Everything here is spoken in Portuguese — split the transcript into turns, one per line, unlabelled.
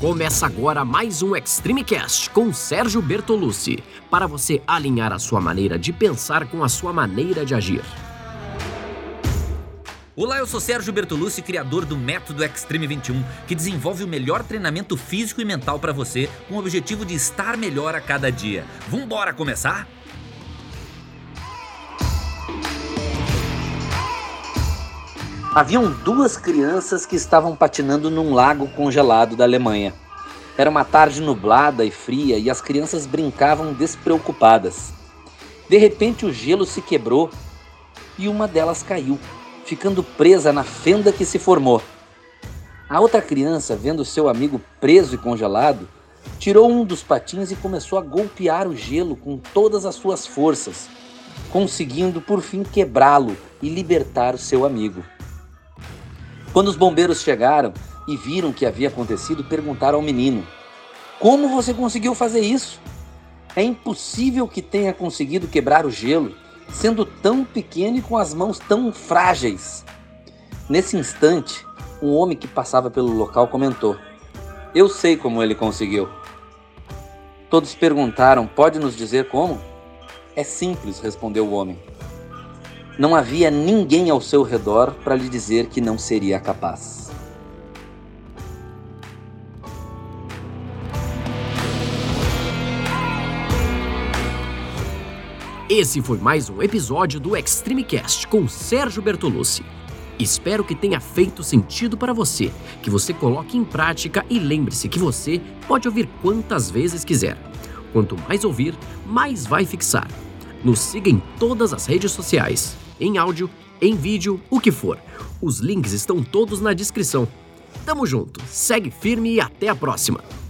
Começa agora mais um Extreme Cast com Sérgio Bertolucci, para você alinhar a sua maneira de pensar com a sua maneira de agir.
Olá, eu sou Sérgio Bertolucci, criador do Método Extreme 21, que desenvolve o melhor treinamento físico e mental para você, com o objetivo de estar melhor a cada dia. Vambora começar?
Haviam duas crianças que estavam patinando num lago congelado da Alemanha. Era uma tarde nublada e fria e as crianças brincavam despreocupadas. De repente, o gelo se quebrou e uma delas caiu, ficando presa na fenda que se formou. A outra criança, vendo seu amigo preso e congelado, tirou um dos patins e começou a golpear o gelo com todas as suas forças, conseguindo por fim quebrá-lo e libertar o seu amigo. Quando os bombeiros chegaram e viram o que havia acontecido, perguntaram ao menino: Como você conseguiu fazer isso? É impossível que tenha conseguido quebrar o gelo, sendo tão pequeno e com as mãos tão frágeis. Nesse instante, um homem que passava pelo local comentou: Eu sei como ele conseguiu. Todos perguntaram: Pode nos dizer como? É simples, respondeu o homem. Não havia ninguém ao seu redor para lhe dizer que não seria capaz.
Esse foi mais um episódio do Extreme Cast com Sérgio Bertolucci. Espero que tenha feito sentido para você, que você coloque em prática e lembre-se que você pode ouvir quantas vezes quiser. Quanto mais ouvir, mais vai fixar. Nos siga em todas as redes sociais em áudio, em vídeo, o que for. Os links estão todos na descrição. Tamo junto, segue firme e até a próxima!